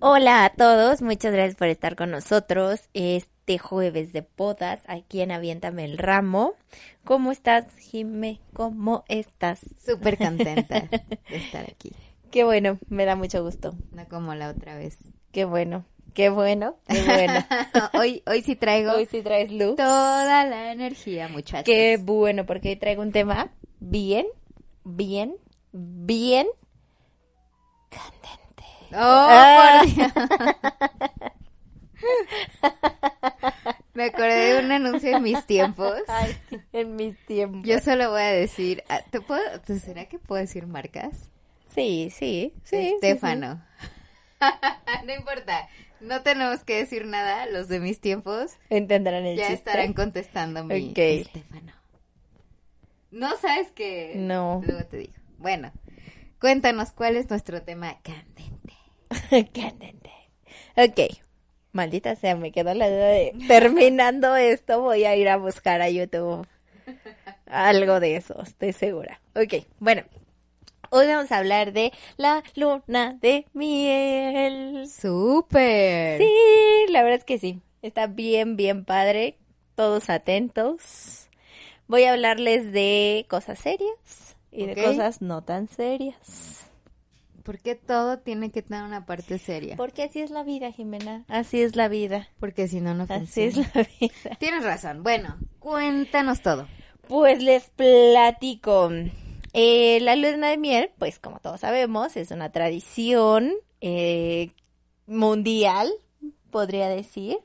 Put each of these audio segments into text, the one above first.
Hola a todos, muchas gracias por estar con nosotros este jueves de bodas aquí en Aviéntame el Ramo. ¿Cómo estás, Jime? ¿Cómo estás? Súper contenta de estar aquí. Qué bueno, me da mucho gusto. No como la otra vez. Qué bueno, qué bueno, qué bueno. hoy, hoy sí traigo Hoy sí traes luz. toda la energía, muchachos. Qué bueno, porque hoy traigo un tema bien, bien, bien candente. Oh, por Dios. Me acordé de un anuncio en mis tiempos. Ay, en mis tiempos. Yo solo voy a decir, ah, ¿te puedo, ¿será que puedo decir marcas? Sí, sí, sí. sí, Estefano. no importa, no tenemos que decir nada, los de mis tiempos. Entenderán el ya chiste. estarán contestando mi Ok. Estefano. No sabes que... No. Luego te digo. Bueno, cuéntanos cuál es nuestro tema candente. Ok. Maldita sea, me quedó la duda de terminando esto, voy a ir a buscar a YouTube algo de eso, estoy segura. Ok, bueno. Hoy vamos a hablar de la luna de miel. ¡Súper! Sí, la verdad es que sí. Está bien, bien padre. Todos atentos. Voy a hablarles de cosas serias y de cosas no tan serias. ¿Por qué todo tiene que tener una parte seria? Porque así es la vida, Jimena. Así es la vida. Porque si no, no Así es la vida. Tienes razón. Bueno, cuéntanos todo. Pues les platico. Eh, la luna de miel, pues como todos sabemos, es una tradición eh, mundial, podría decir,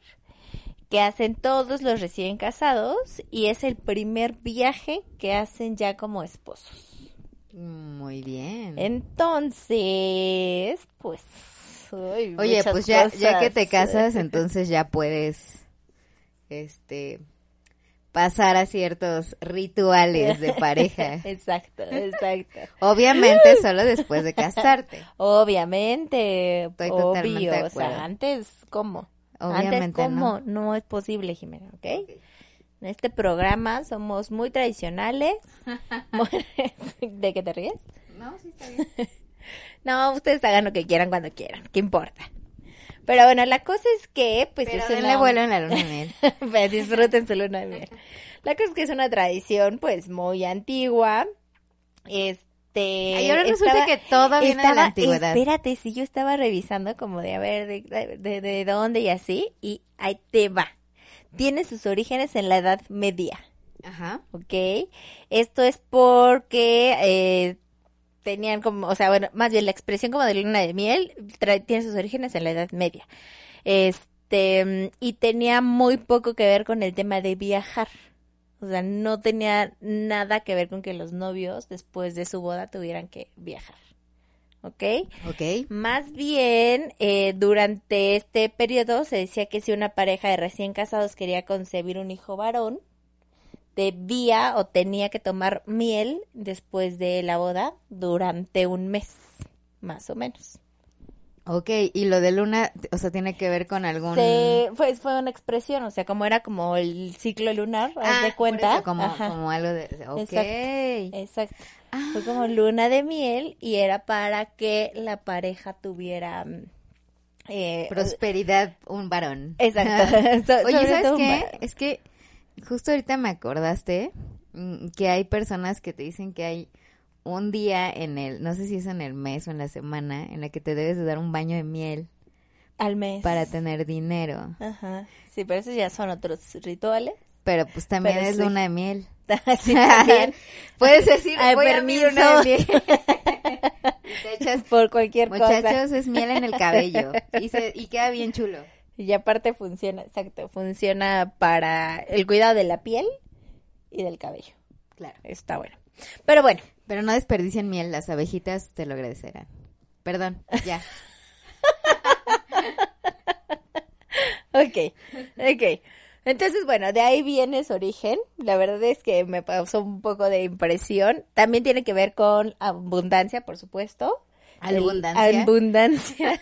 que hacen todos los recién casados y es el primer viaje que hacen ya como esposos. Muy bien. Entonces, pues... uy, Oye, pues ya, ya que te casas, entonces ya puedes, este, pasar a ciertos rituales de pareja. Exacto, exacto. Obviamente solo después de casarte. Obviamente, Estoy totalmente obvio, de o sea, antes, ¿cómo? Obviamente antes, ¿cómo? no. No es posible, Jimena, ¿ok? En este programa somos muy tradicionales. ¿De qué te ríes? No, sí está bien. No, ustedes hagan lo que quieran cuando quieran, ¿qué importa? Pero bueno, la cosa es que, pues Pero es denle una... vuelo en la luna de miel. Pues, disfruten su luna de miel. La cosa es que es una tradición, pues, muy antigua. Este... Y ahora resulta estaba- que todo viene de la estaba- antigüedad. Espérate, si yo estaba revisando como de a ver de, de, de dónde y así, y ahí te va. Tiene sus orígenes en la Edad Media, Ajá. ¿ok? Esto es porque eh, tenían como, o sea, bueno, más bien la expresión como de luna de miel tra- tiene sus orígenes en la Edad Media. Este, y tenía muy poco que ver con el tema de viajar. O sea, no tenía nada que ver con que los novios después de su boda tuvieran que viajar. ¿Ok? Ok. Más bien, eh, durante este periodo se decía que si una pareja de recién casados quería concebir un hijo varón, debía o tenía que tomar miel después de la boda durante un mes, más o menos. Ok, y lo de luna, o sea, tiene que ver con algún... Se- pues fue una expresión, o sea, como era como el ciclo lunar, haz Ah, de por cuenta. eso, como, como algo de... Ok. Exacto. exacto. Ah. Fue como luna de miel y era para que la pareja tuviera... mm, eh, Prosperidad, un varón. Exacto. So- Oye, ¿sabes qué? Es que justo ahorita me acordaste mm, que hay personas que te dicen que hay un día en el, no sé si es en el mes o en la semana, en la que te debes de dar un baño de miel Al mes. para tener dinero. Ajá. Sí, pero esos ya son otros rituales. Pero pues también Pero es sí. luna de miel. sí, también. Puedes decir, Ay, voy a mi permiso. luna de miel. Y te echas, Por cualquier cosa. muchachos, es miel en el cabello. Y, se, y queda bien chulo. Y aparte funciona, exacto, funciona para el cuidado de la piel y del cabello. Claro. Está bueno. Pero bueno, pero no desperdicien miel, las abejitas te lo agradecerán. Perdón, ya. ok, ok. Entonces, bueno, de ahí viene su origen. La verdad es que me causó un poco de impresión. También tiene que ver con abundancia, por supuesto. Abundancia. El, abundancia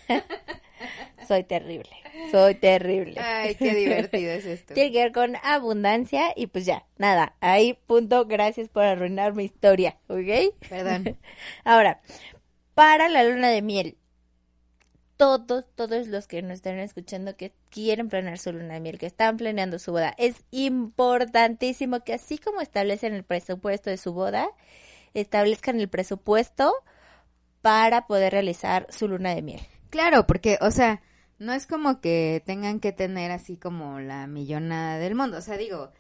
soy terrible, soy terrible. Ay, qué divertido es esto. Tiene que ver con abundancia y pues ya, nada, ahí punto, gracias por arruinar mi historia, ¿ok? Perdón. Ahora, para la luna de miel, todos, todos los que nos están escuchando que quieren planear su luna de miel, que están planeando su boda, es importantísimo que así como establecen el presupuesto de su boda, establezcan el presupuesto para poder realizar su luna de miel. Claro, porque, o sea, no es como que tengan que tener así como la millonada del mundo. O sea, digo,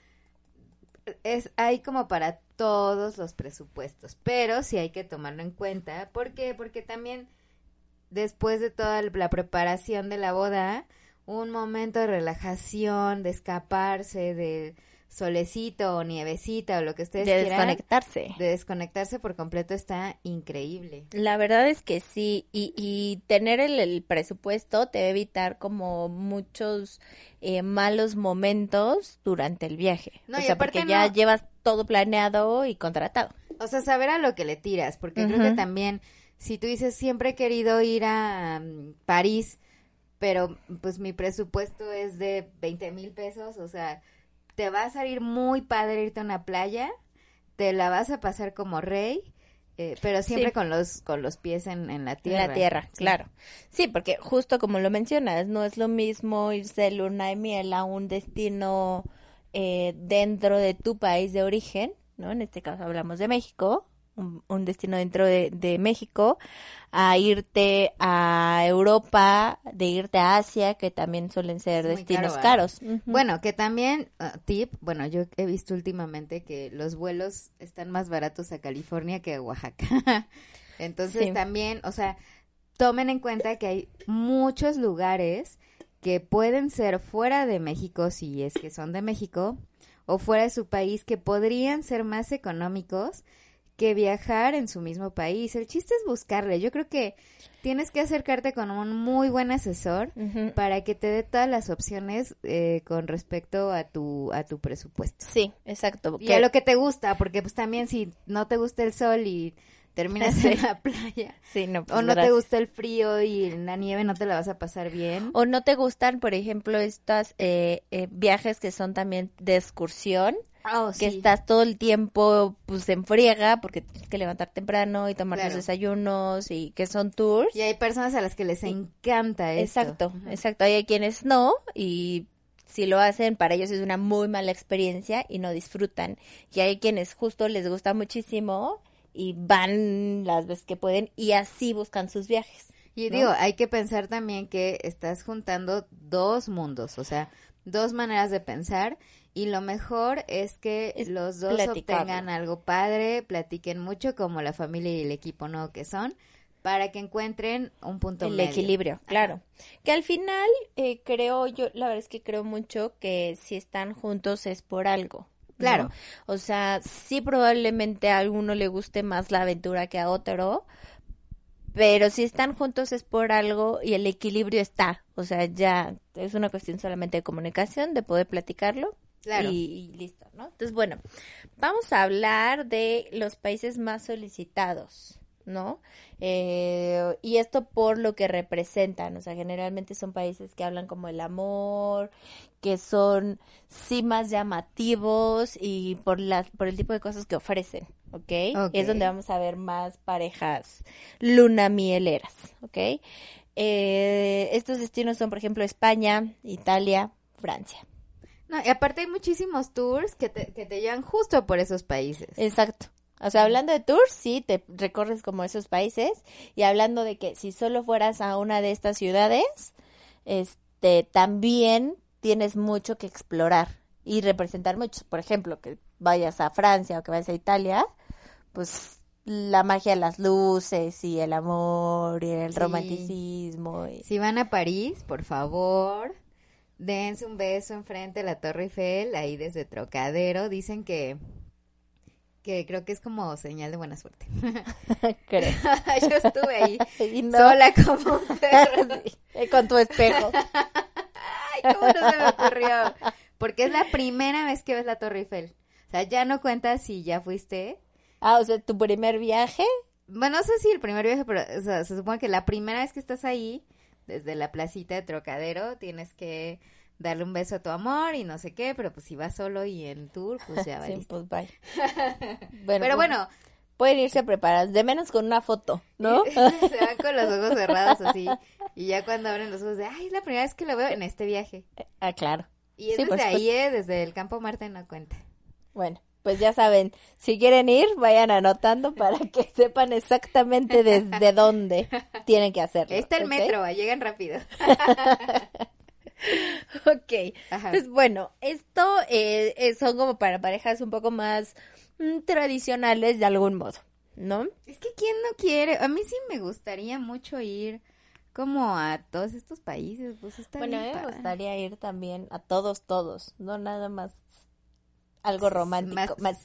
es hay como para todos los presupuestos, pero sí hay que tomarlo en cuenta. ¿Por qué? Porque también después de toda la preparación de la boda, un momento de relajación, de escaparse, de solecito o nievecita o lo que ustedes De quieran, desconectarse. de desconectarse por completo está increíble. La verdad es que sí, y, y tener el, el presupuesto te va a evitar como muchos eh, malos momentos durante el viaje. No, o sea, porque ya llevas todo planeado y contratado. O sea, saber a lo que le tiras, porque creo que también, si tú dices, siempre he querido ir a mm, París, pero pues mi presupuesto es de 20 mil pesos, o sea, te va a salir muy padre irte a una playa, te la vas a pasar como rey, eh, pero siempre Sí. con los con los pies en, en la En tierra. la tierra, Sí. claro. Sí, porque justo como lo mencionas, no es lo mismo irse de luna de miel a un destino eh, dentro de tu país de origen, ¿no? En este caso hablamos de México, un, un destino dentro de, de México, a irte a Europa, de irte a Asia, que también suelen ser muy destinos caro, ¿eh? caros. Bueno, que también, ah, tip, bueno, yo he visto últimamente que los vuelos están más baratos a California que a Oaxaca. Entonces Sí. también, o sea, tomen en cuenta que hay muchos lugares que pueden ser fuera de México, si es que son de México, o fuera de su país, que podrían ser más económicos que viajar en su mismo país. El chiste es buscarle. Yo creo que tienes que acercarte con un muy buen asesor para que te dé todas las opciones eh, con respecto a tu a tu presupuesto Sí, exacto. y que- a lo que te gusta porque pues también si no te gusta el sol y terminas Sí. en la playa sí, no, pues, o no te gusta el frío y la nieve no te la vas a pasar bien ¿O no te gustan, por ejemplo, estos eh, eh, viajes que son también de excursión? Oh, que estás todo el tiempo pues en friega porque tienes que levantar temprano y tomar Claro. los desayunos y que son tours. y hay personas a las que les encanta esto. Exacto, exacto. Hay quienes no y si lo hacen para ellos es una muy mala experiencia y no disfrutan. Y hay quienes justo les gusta muchísimo y van las veces que pueden y así buscan sus viajes. Y ¿no? digo, hay que pensar también que estás juntando dos mundos, o sea, dos maneras de pensar y lo mejor es que Es los dos platicarlo. obtengan algo padre, platiquen mucho como la familia y el equipo nuevo que son, para que encuentren un punto el medio. equilibrio, claro. Que al final eh, creo yo, la verdad es que creo mucho que si están juntos es por algo. ¿no? Claro. O sea, sí probablemente a alguno le guste más la aventura que a otro, pero si están juntos es por algo y el equilibrio está. O sea, ya es una cuestión solamente de comunicación, de poder platicarlo. Claro. Y, y listo, ¿no? Entonces, bueno, vamos a hablar de los países más solicitados, ¿no? Eh, y esto por lo que representan, o sea, generalmente son países que hablan como el amor, que son sí más llamativos y por las por el tipo de cosas que ofrecen, ¿ok? Ok. Es donde vamos a ver más parejas luna mieleras, ¿ok? Eh, estos destinos son, por ejemplo, España, Italia, Francia. No, y aparte hay muchísimos tours que te, que te llevan justo por esos países. Exacto. O sea, hablando de tours, sí, te recorres como esos países. Y hablando de que si solo fueras a una de estas ciudades, este, también tienes mucho que explorar y representar mucho. Por ejemplo, que vayas a Francia o que vayas a Italia, pues la magia de las luces y el amor y el Sí. romanticismo. y- Si van a París, por favor, dense un beso enfrente de la Torre Eiffel, ahí desde Trocadero. Dicen que, que creo que es como señal de buena suerte. Creo. Yo estuve ahí Y no- sola como un perro. Sí, con tu espejo. Ay, ¿cómo no se me ocurrió? Porque es la primera vez que ves la Torre Eiffel. O sea, ya no cuentas si ya fuiste. Ah, o sea, tu primer viaje. Bueno, no sé si el primer viaje, pero o sea, se supone que la primera vez que estás ahí, desde la placita de Trocadero, tienes que darle un beso a tu amor y no sé qué, pero pues si vas solo y en tour, pues ya Sí, valiste. pues bye. Bueno, Pero pues, bueno, Pueden irse preparadas, de menos con una foto, ¿no? se van con los ojos cerrados así. Y ya cuando abren los ojos de, ay, es la primera vez que lo veo en este viaje. ah, claro. Y es Sí, desde ahí, ¿eh? Desde el campo Marte no cuenta. Bueno, pues ya saben, si quieren ir, vayan anotando para que sepan exactamente desde dónde tienen que hacerlo. Ahí está el ¿ok? metro, llegan rápido. Ok, Ajá. pues bueno, esto eh, eh, son como para parejas un poco más mm, tradicionales de algún modo, ¿no? Es que quién no quiere, a mí sí me gustaría mucho ir como a todos estos países, pues está Bueno, a bien mí me gustaría ir también a todos, todos, no nada más algo romántico, más,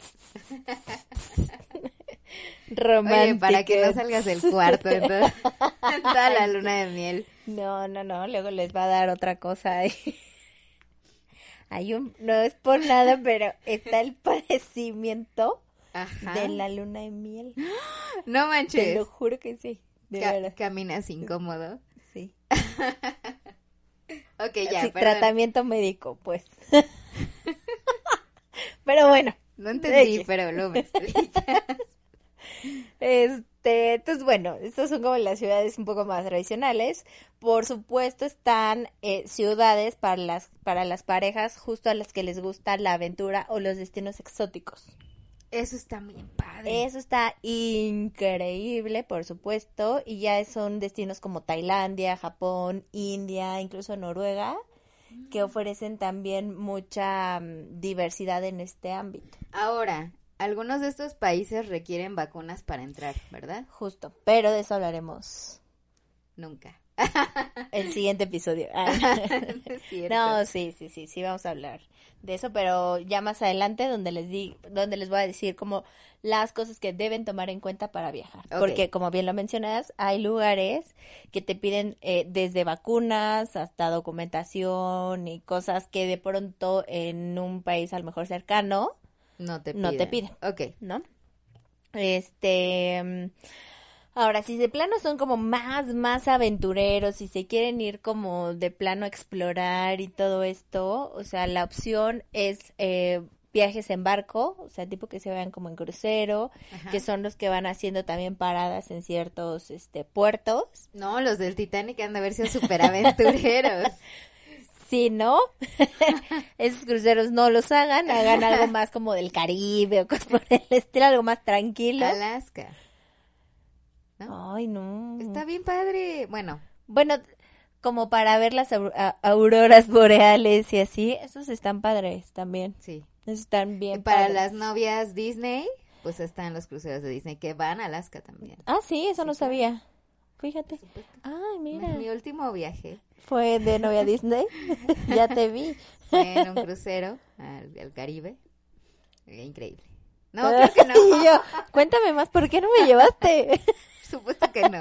romántico. Oye, para que no salgas del cuarto en toda, en toda la luna de miel. No, no, no, luego les va a dar otra cosa ahí. Hay un, no es por nada, pero está el padecimiento Ajá. de la luna de miel. No Te manches. lo juro que sí, de Ca- verdad. caminas incómodo. Sí. Ok, ya, Sí, tratamiento médico, pues. Pero bueno, No entendí, X. pero lo me. Este, entonces bueno, estas son como las ciudades un poco más tradicionales. Por supuesto están eh, ciudades para las para las parejas justo a las que les gusta la aventura o los destinos exóticos. Eso está muy padre. Eso está increíble, por supuesto, y ya son destinos como Tailandia, Japón, India, incluso Noruega, que ofrecen también mucha mm, diversidad en este ámbito. Ahora, algunos de estos países requieren vacunas para entrar, ¿verdad? Justo, pero de eso hablaremos Nunca. el siguiente episodio. Ah. No sí, sí, sí, sí, vamos a hablar de eso, pero ya más adelante donde les di, donde les voy a decir como las cosas que deben tomar en cuenta para viajar, porque como bien lo mencionas, hay lugares que te piden eh, desde vacunas hasta documentación y cosas que de pronto en un país a lo mejor cercano, No te piden. No te piden. Ok. ¿no? Este, mm, ahora, si de plano son como más, más aventureros, si se quieren ir como de plano a explorar y todo esto, o sea, la opción es eh, viajes en barco, o sea, tipo que se vayan como en crucero, Ajá. que son los que van haciendo también paradas en ciertos, este, puertos. No, los del Titanic han de haber sido súper aventureros. Si no, esos cruceros no los hagan, hagan algo más como del Caribe o cosas por el estilo, algo más tranquilo. Alaska. ¿No? Ay, no. Está bien padre. Bueno, Bueno, como para ver las auroras boreales y así, esos están padres también. sí. Están Y bien para padres. las novias Disney, pues están los cruceros de Disney que van a Alaska también. Ah, sí, eso no sabía. Fíjate. Ay, Mi, mira. mi último viaje Fue de novia Disney. ya te vi. fue en un crucero al, al Caribe. Increíble. No, creo que no. Y yo, cuéntame más, ¿por qué no me llevaste? Supuesto que no.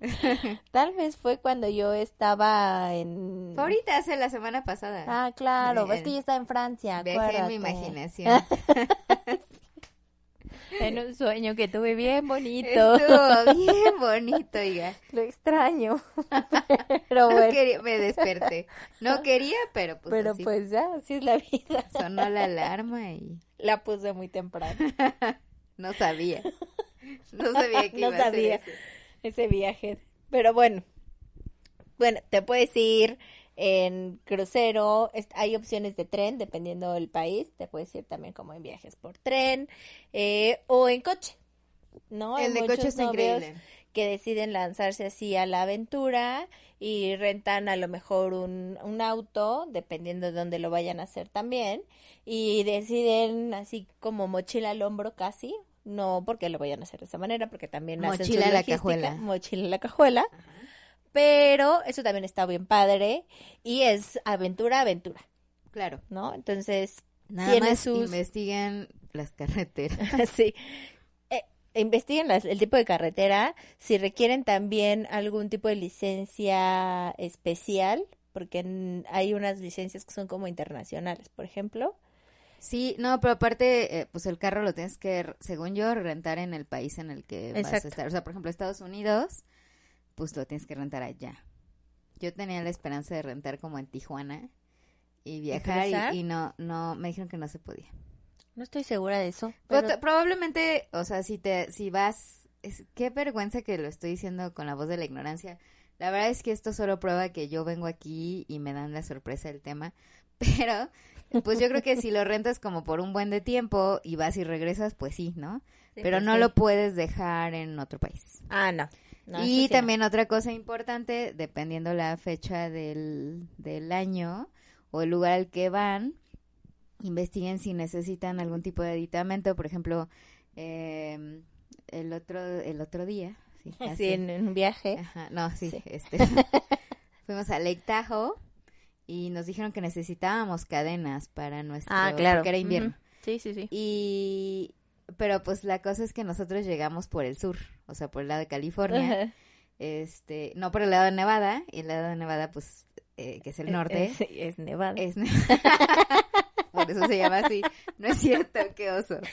Tal vez fue cuando yo estaba en... Fue ahorita, hace la semana pasada. Ah, claro, Bien. es que yo estaba en Francia, Viajé en mi imaginación. En un sueño que tuve bien bonito. Estuvo bien bonito, oiga. Lo extraño. Pero No bueno, quería, me desperté. No quería, pero pues pero así pues ya, así es la vida. sonó la alarma y La puse muy temprano. no sabía. No sabía que No iba a ese viaje. Pero bueno, bueno, te puedes ir en crucero, es- hay opciones de tren dependiendo del país, te puedes ir también como en viajes por tren eh, o en coche, ¿no? Hay El de coche novios increíble. que deciden lanzarse así a la aventura y rentan a lo mejor un, un auto, dependiendo de dónde lo vayan a hacer también, y deciden así como mochila al hombro casi, no porque lo vayan a hacer de esa manera, porque también hacen su Mochila la logística, cajuela. mochila la cajuela, pero eso también está bien padre y es aventura, aventura, Claro. ¿no? Entonces, Nada tiene más sus... investigan las carreteras. sí. Eh, investiguen las- el tipo de carretera, si requieren también algún tipo de licencia especial, porque en- hay unas licencias que son como internacionales, por ejemplo. Sí, no, pero aparte, eh, pues el carro lo tienes que, según yo, rentar en el país en el que vas a estar. O sea, por ejemplo, Estados Unidos, pues lo tienes que rentar allá. Yo tenía la esperanza de rentar como en Tijuana y viajar y, y no, no, me dijeron que no se podía. No estoy segura de eso. Pero pero- te- probablemente, o sea, si te, si vas, es, qué vergüenza que lo estoy diciendo con la voz de la ignorancia. La verdad es que esto solo prueba que yo vengo aquí y me dan la sorpresa del tema, pero pues yo creo que si lo rentas como por un buen de tiempo y vas y regresas, pues sí, ¿no? Sí, pero pues no sí. lo puedes dejar en otro país. Ah, no. Y sí no. también otra cosa importante, dependiendo la fecha del, del año o el lugar al que van, investiguen si necesitan algún tipo de aditamento, por ejemplo, eh, el otro el otro día, sí, en, un viaje. Ajá, no, sí, Sí. este, fuimos a Lake Tahoe y nos dijeron que necesitábamos cadenas para nuestro, Ah, claro. porque era invierno. Sí, sí, sí. Y, pero pues la cosa es que nosotros llegamos por el sur, o sea, por el lado de California, este, no por el lado de Nevada, y el lado de Nevada, pues, eh, que es el norte, Sí, es Nevada. es ne- por eso se llama así, no es cierto, qué oso.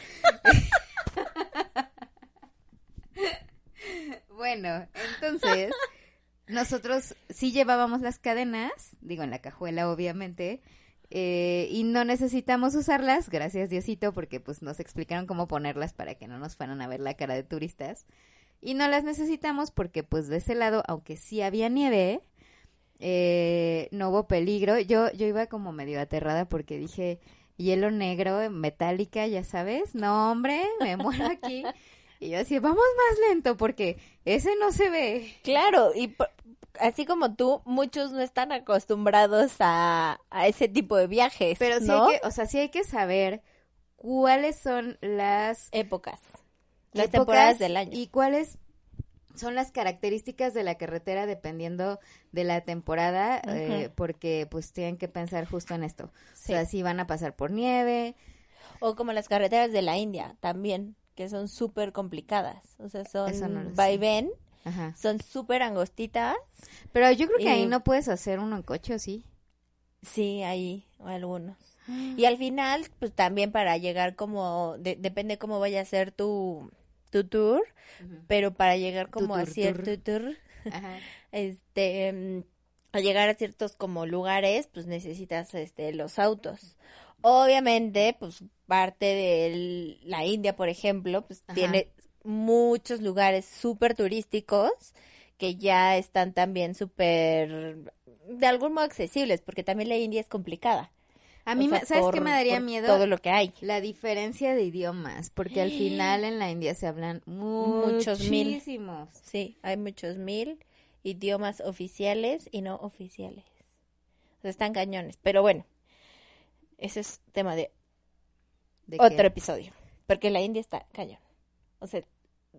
bueno, entonces, nosotros sí llevábamos las cadenas, digo en la cajuela obviamente, eh, y no necesitamos usarlas, gracias Diosito, porque pues nos explicaron cómo ponerlas para que no nos fueran a ver la cara de turistas. Y no las necesitamos porque pues de ese lado, aunque sí había nieve, eh, no hubo peligro. Yo, yo iba como medio aterrada porque dije, hielo negro, metálica, ya sabes, no hombre, me muero aquí. Y yo decía, vamos más lento porque ese no se ve. Claro, y por- así como tú, muchos no están acostumbrados a, a ese tipo de viajes, Pero sí ¿no? hay que, o sea, sí hay que saber cuáles son las Épocas. Las épocas temporadas del año. y cuáles son las características de la carretera dependiendo de la temporada, eh, porque pues tienen que pensar justo en esto. Sí. O sea, si van a pasar por nieve, O como las carreteras de la India también, que son súper complicadas. O sea, son no Ajá. son súper angostitas. Pero yo creo que ahí no puedes hacer uno en coche, ¿o sí? Sí, hay algunos. Y al final, pues también para llegar como, de- depende cómo vaya a ser tu, tu tour, pero para llegar como a tour, cierto tour, Ajá. este, mm, a llegar a ciertos como lugares, pues necesitas este los autos. Obviamente, pues parte de la India, por ejemplo, pues Ajá. tiene muchos lugares súper turísticos que ya están también súper, de algún modo accesibles, porque también la India es complicada. A mí, O sea, ¿sabes qué por- me daría miedo? Todo lo que hay. La diferencia de idiomas, porque al final en la India se hablan Muchos mil. muchísimos. Sí, hay muchos mil idiomas oficiales y no oficiales. O sea, están cañones. Pero bueno, ese es tema de ¿De otro qué? episodio. Porque la India está cañón. O sea,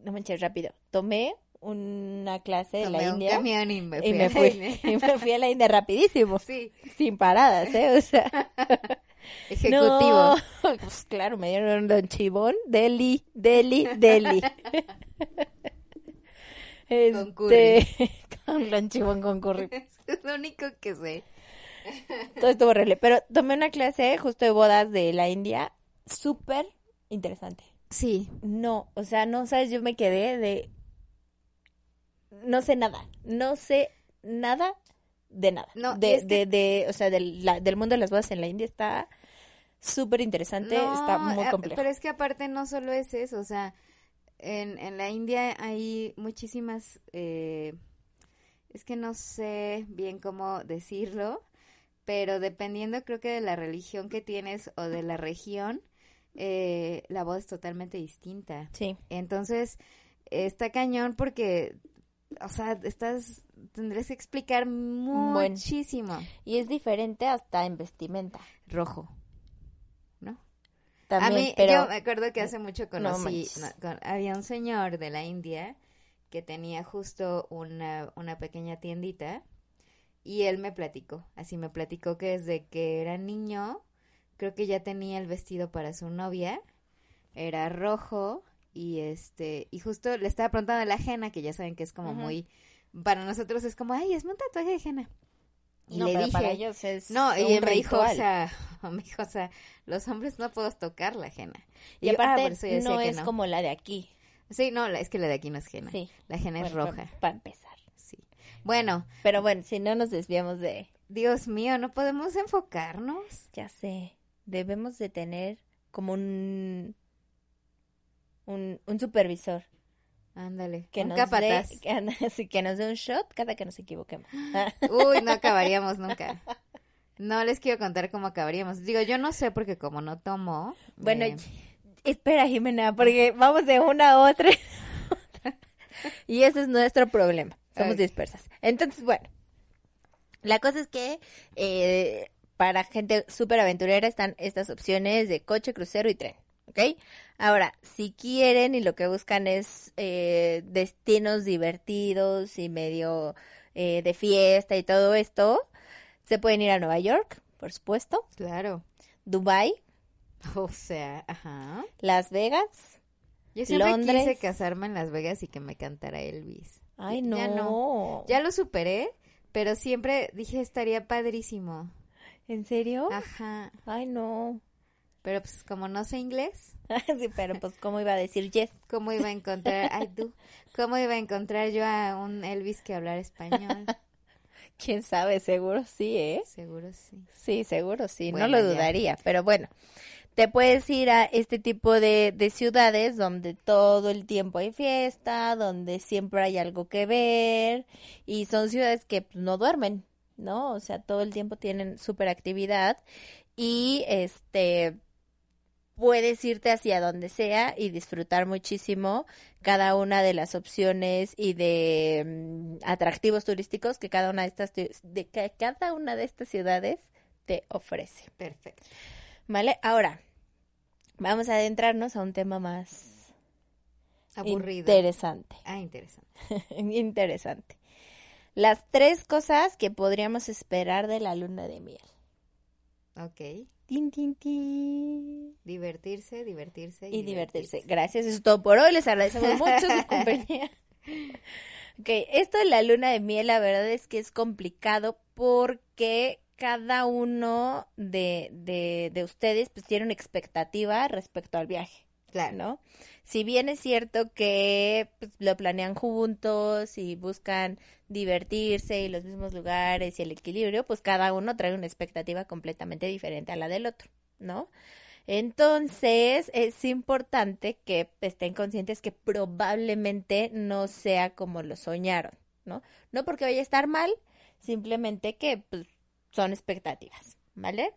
no manches rápido. Tomé una clase de Tomé la un India y me y fui. me a la fui. India. y me fui a la India rapidísimo. Sí, Sin paradas, ¿eh? O sea, ejecutivo. no. Pues claro, me dieron don chivón. Delhi, Delhi, Delhi. Con curry. Este, con don chivón con curry. Es lo único que sé. Todo estuvo horrible. Pero tomé una clase justo de bodas de la India. Súper interesante. Sí, No, o sea, no sabes, yo me quedé de... No sé nada. No sé nada de nada. No, de, es que- de, de, o sea, del, la- del mundo de las bodas en la India está súper interesante. está No, muy complejo. Pero es que aparte no solo es eso, o sea, en, en la India hay muchísimas, eh, es que no sé bien cómo decirlo, pero dependiendo creo que de la religión que tienes o de la región, eh, la voz es totalmente distinta. Sí. Entonces, está cañón porque, o sea, estás, tendrás que explicar Bueno. muchísimo. Y es diferente hasta en vestimenta. Rojo, ¿no? También, a mí, pero... yo me acuerdo que hace mucho No conocí, manches. no, con- había un señor de la India que tenía justo una, una pequeña tiendita y él me platicó, así me platicó que desde que era niño, creo que ya tenía el vestido para su novia, era rojo y este, y justo le estaba preguntando de la ajena, que ya saben que es como muy, para nosotros es como, ay, es un tatuaje de ajena. Y No, le pero dije, para ellos es no, y me dijo, o sea, me dijo, o sea, los hombres no podemos tocar la henna. Y, yo, ah, aparte por eso yo decía no que es no. como la de aquí. Sí, no, la- es que la de aquí no es henna. Sí. La henna es roja. Para empezar. Sí. Bueno, Pero bueno, si no nos desviamos de... Dios mío, no podemos enfocarnos. Ya sé, debemos de tener como un... Un, un supervisor Ándale, que un nos capataz. que, nos dé un shot cada que nos equivoquemos. Uy, no acabaríamos nunca. No les quiero contar cómo acabaríamos. Digo, yo no sé porque como no tomo. Bueno, espera, Jimena, porque vamos de una a otra. y ese es nuestro problema. Somos dispersas. Entonces, bueno, la cosa es que eh, para gente súper aventurera están estas opciones de coche, crucero y tren. ¿Ok? Ahora, si quieren y lo que buscan es eh, destinos divertidos y medio eh, de fiesta y todo esto, se pueden ir a Nueva York, por supuesto, Claro. Dubai, O sea, ajá. Las Vegas. Yo siempre Londres. quise casarme en Las Vegas y que me cantara Elvis. Ay, Ya no. no. Ya lo superé, pero siempre dije estaría padrísimo. ¿En serio? Ajá. Ay, no. Pero pues como no sé inglés, sí, pero pues, ¿cómo iba a decir yes? ¿cómo iba a encontrar, ay tú, cómo iba a encontrar yo a un Elvis que hablara español? ¿Quién sabe? Seguro sí, ¿eh? Seguro sí. Sí, seguro sí. Bueno, no lo ya. dudaría. Pero bueno, te puedes ir a este tipo de, de ciudades donde todo el tiempo hay fiesta, donde siempre hay algo que ver. Y son ciudades que pues, no duermen, ¿no? O sea, todo el tiempo tienen súper actividad. Y este puedes irte hacia donde sea y disfrutar muchísimo cada una de las opciones y de mm, atractivos turísticos que cada una de estas de que cada una de estas ciudades te ofrece. Perfecto. ¿Vale? Ahora vamos a adentrarnos a un tema más Aburrido. interesante. Ah, interesante. interesante. Las tres cosas que podríamos esperar de la luna de miel. Ok. Tin, tin, tin. Divertirse, divertirse y divertirse. Gracias, eso es todo por hoy. Les agradecemos mucho su compañía. Ok, esto de la luna de miel, la verdad es que es complicado porque cada uno de, de, de ustedes pues tiene una expectativa respecto al viaje. Claro. Si bien es cierto que pues, lo planean juntos y buscan divertirse y los mismos lugares y el equilibrio, pues cada uno trae una expectativa completamente diferente a la del otro, ¿no? Entonces es importante que estén conscientes que probablemente no sea como lo soñaron, ¿no? No porque vaya a estar mal, simplemente que pues, son expectativas, ¿vale?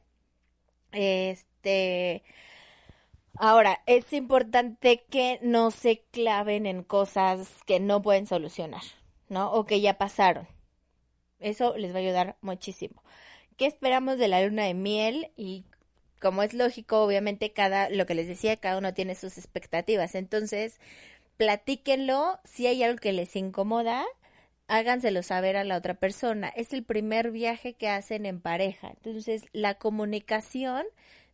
Este, Ahora, es importante que no se claven en cosas que no pueden solucionar, ¿no? O que ya pasaron. Eso les va a ayudar muchísimo. ¿Qué esperamos de la luna de miel? Y como es lógico, obviamente cada, lo que les decía, cada uno tiene sus expectativas. Entonces, platíquenlo. Si hay algo que les incomoda, háganselo saber a la otra persona. Es el primer viaje que hacen en pareja. Entonces, la comunicación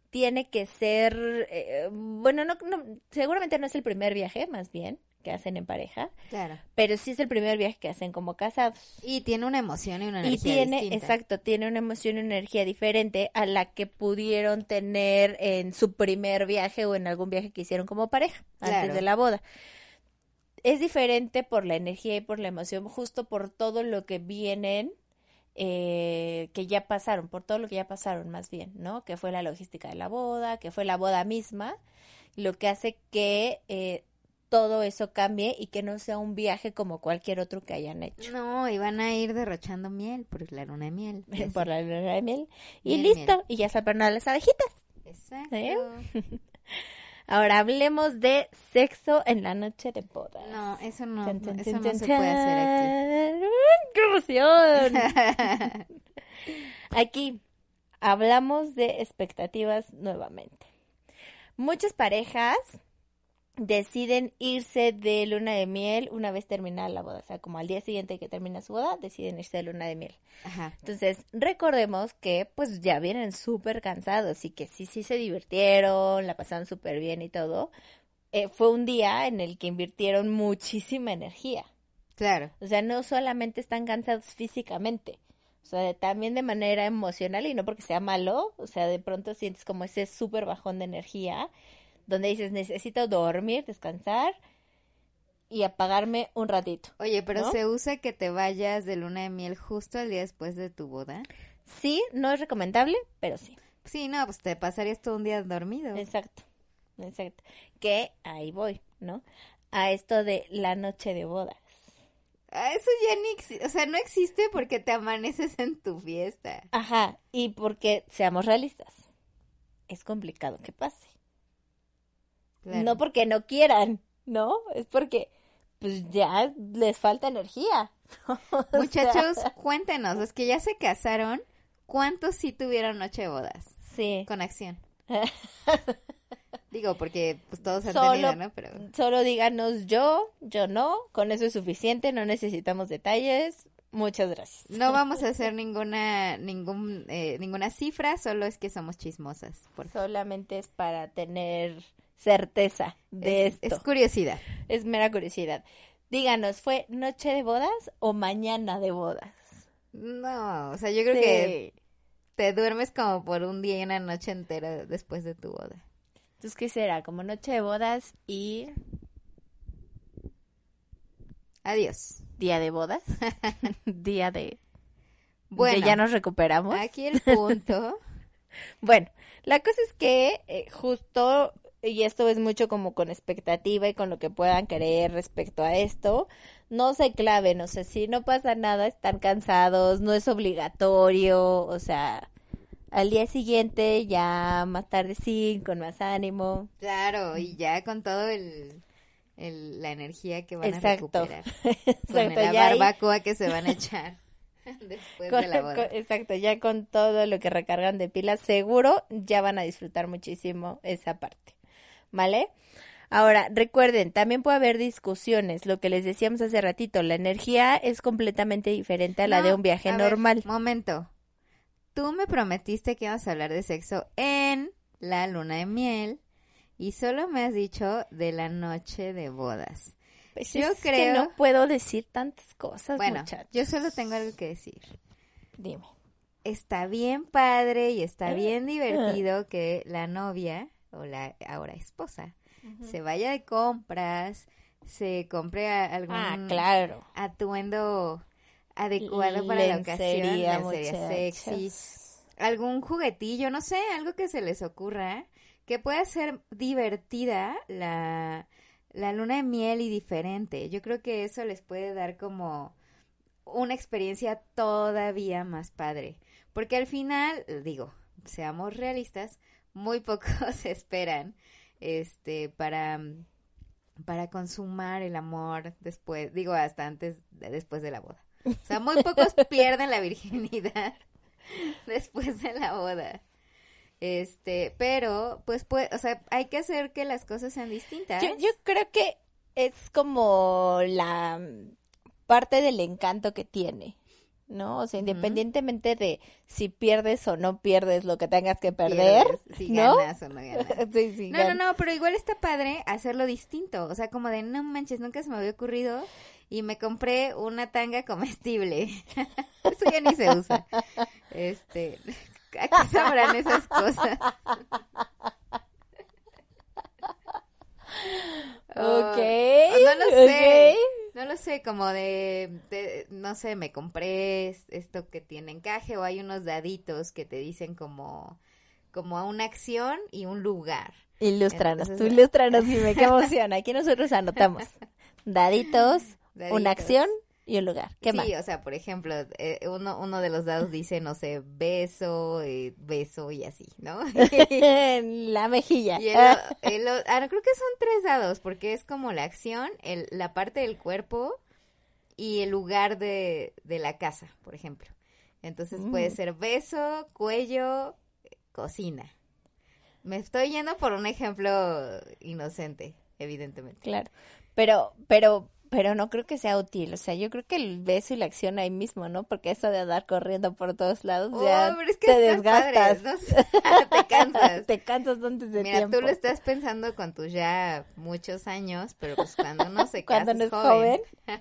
tiene que ser, eh, bueno, no, no, seguramente no es el primer viaje, más bien, que hacen en pareja, Claro. pero sí es el primer viaje que hacen como casados. Y tiene una emoción y una Y energía tiene, distinta. exacto, tiene una emoción y una energía diferente a la que pudieron tener en su primer viaje o en algún viaje que hicieron como pareja antes de la boda. Es diferente por la energía y por la emoción, justo por todo lo que vienen, eh, que ya pasaron, por todo lo que ya pasaron más bien, ¿no? Que fue la logística de la boda, que fue la boda misma, lo que hace que eh, todo eso cambie y que no sea un viaje como cualquier otro que hayan hecho. No, y van a ir derrochando miel por la luna de miel. Por la luna de miel. Y Miel, listo, miel. y ya salvaron a las abejitas. Exacto. ¿Eh? Ahora hablemos de sexo en la noche de boda. No, eso no, Chan, chan, eso chan, no se puede hacer chan. ¡Qué emoción! Aquí hablamos de expectativas nuevamente. Muchas parejas deciden irse de luna de miel una vez terminada la boda, o sea, como al día siguiente que termina su boda, deciden irse de luna de miel. Ajá. Entonces, recordemos que pues ya vienen súper cansados y que sí, sí se divirtieron, la pasaron súper bien y todo. Eh, fue un día en el que invirtieron muchísima energía. Claro. O sea, no solamente están cansados físicamente, O sea, también de manera emocional y no porque sea malo, o sea, de pronto sientes como ese súper bajón de energía, donde dices, necesito dormir, descansar y apagarme un ratito. Oye, pero ¿no? se usa que te vayas de luna de miel justo el día después de tu boda. Sí, no es recomendable, pero sí. Sí, no, pues te pasarías todo un día dormido. Exacto, exacto. Que ahí voy, ¿no? A esto de la noche de bodas. Ah, eso ya ni existe, o sea, no existe porque te amaneces en tu fiesta. Ajá, y porque, seamos realistas, es complicado que pase. Claro. No porque no quieran, ¿no? Es porque, pues ya les falta energía. Sea, Muchachos, cuéntenos, los que ya se casaron, ¿cuántos sí tuvieron noche de bodas? sí. Con acción. Digo, porque pues todos han Solo- tenido, ¿no? Pero Solo díganos yo, yo no, con eso es suficiente, no necesitamos detalles. Muchas gracias. no vamos a hacer ninguna ningún eh, ninguna cifra, solo es que somos chismosas. Por. Solamente es para tener certeza de es, esto. es curiosidad. Es mera curiosidad. Díganos, ¿fue noche de bodas o mañana de bodas? No, o sea, yo creo Sí. que te duermes como por un día y una noche entera después de tu boda. Entonces, ¿qué será? Como noche de bodas y Adiós. día de bodas. día de... Bueno, de ya nos recuperamos. aquí el punto. Bueno, la cosa es que eh, justo, y esto es mucho como con expectativa y con lo que puedan querer respecto a esto, no se claven, o sea, si no pasa nada, están cansados, no es obligatorio, o sea, al día siguiente ya más tarde sí, con más ánimo. Claro, y ya con todo el, el- la energía que van Exacto. a recuperar. Con la barbacoa que se van a echar después con- de la boda. con- exacto, ya con todo lo que recargan de pilas, seguro ya van a disfrutar muchísimo esa parte, ¿vale? Ahora, recuerden, también puede haber discusiones, lo que les decíamos hace ratito, la energía es completamente diferente a la No, de un viaje a ver, normal. momento. Tú me prometiste que ibas a hablar de sexo en la luna de miel y solo me has dicho de la noche de bodas. Pues yo es que creo- no puedo decir tantas cosas, Bueno, muchachos. yo solo tengo algo que decir. Dime. Está bien padre y está bien divertido que la novia o la ahora esposa se vaya de compras, se compre algún Ah, claro. atuendo adecuado para la ocasión, Lencería, sexy, algún juguetillo, no sé, algo que se les ocurra, que pueda ser divertida la, la luna de miel y diferente. Yo creo que eso les puede dar como una experiencia todavía más padre. Porque al final, digo, seamos realistas, muy pocos esperan este para para consumar el amor después, digo, hasta antes, de- después de la boda. O sea, muy pocos pierden la virginidad después de la boda. Este, pero, pues, pues, o sea, hay que hacer que las cosas sean distintas. Yo, yo creo que es como la mm, parte del encanto que tiene, ¿no? O sea, independientemente de si pierdes o no pierdes lo que tengas que perder, Pierdes, si ¿no? ganas o no ganas. sí, sí, No, no, no, pero igual está padre hacerlo distinto. O sea, como de no manches, nunca se me había ocurrido. Y me compré una tanga comestible. Eso ya ni se usa. Este, ¿a qué sabrán esas cosas? Ok, Oh, no lo sé. ok. No lo sé, como de, de- no sé, me compré es- esto que tiene encaje o hay unos daditos que te dicen como, como a una acción y un lugar. Ilústranos, Entonces, tú ilústranos, dime qué emociona. Aquí nosotros anotamos daditos, Daditos. una acción y un lugar. ¿Qué sí, más? o sea, por ejemplo, eh, uno, uno de los dados dice, no sé, beso, eh, beso y así, ¿no? La mejilla. Y el, el ah, no, creo que son tres dados, porque es como la acción, el, la parte del cuerpo y el lugar de, de la casa, por ejemplo. Entonces puede Mm. ser beso, cuello, cocina. Me estoy yendo por un ejemplo inocente, evidentemente. Claro, pero, pero, pero no creo que sea útil. O sea, yo creo que el beso y la acción ahí mismo, ¿no? Porque eso de andar corriendo por todos lados ya Oh, pero es que te padres, desgastas. ¿no? te cansas. te cansas antes de Mira, tiempo. tú lo estás pensando con tus ya muchos años, pero pues cuando uno se casa Cuando no es joven. joven.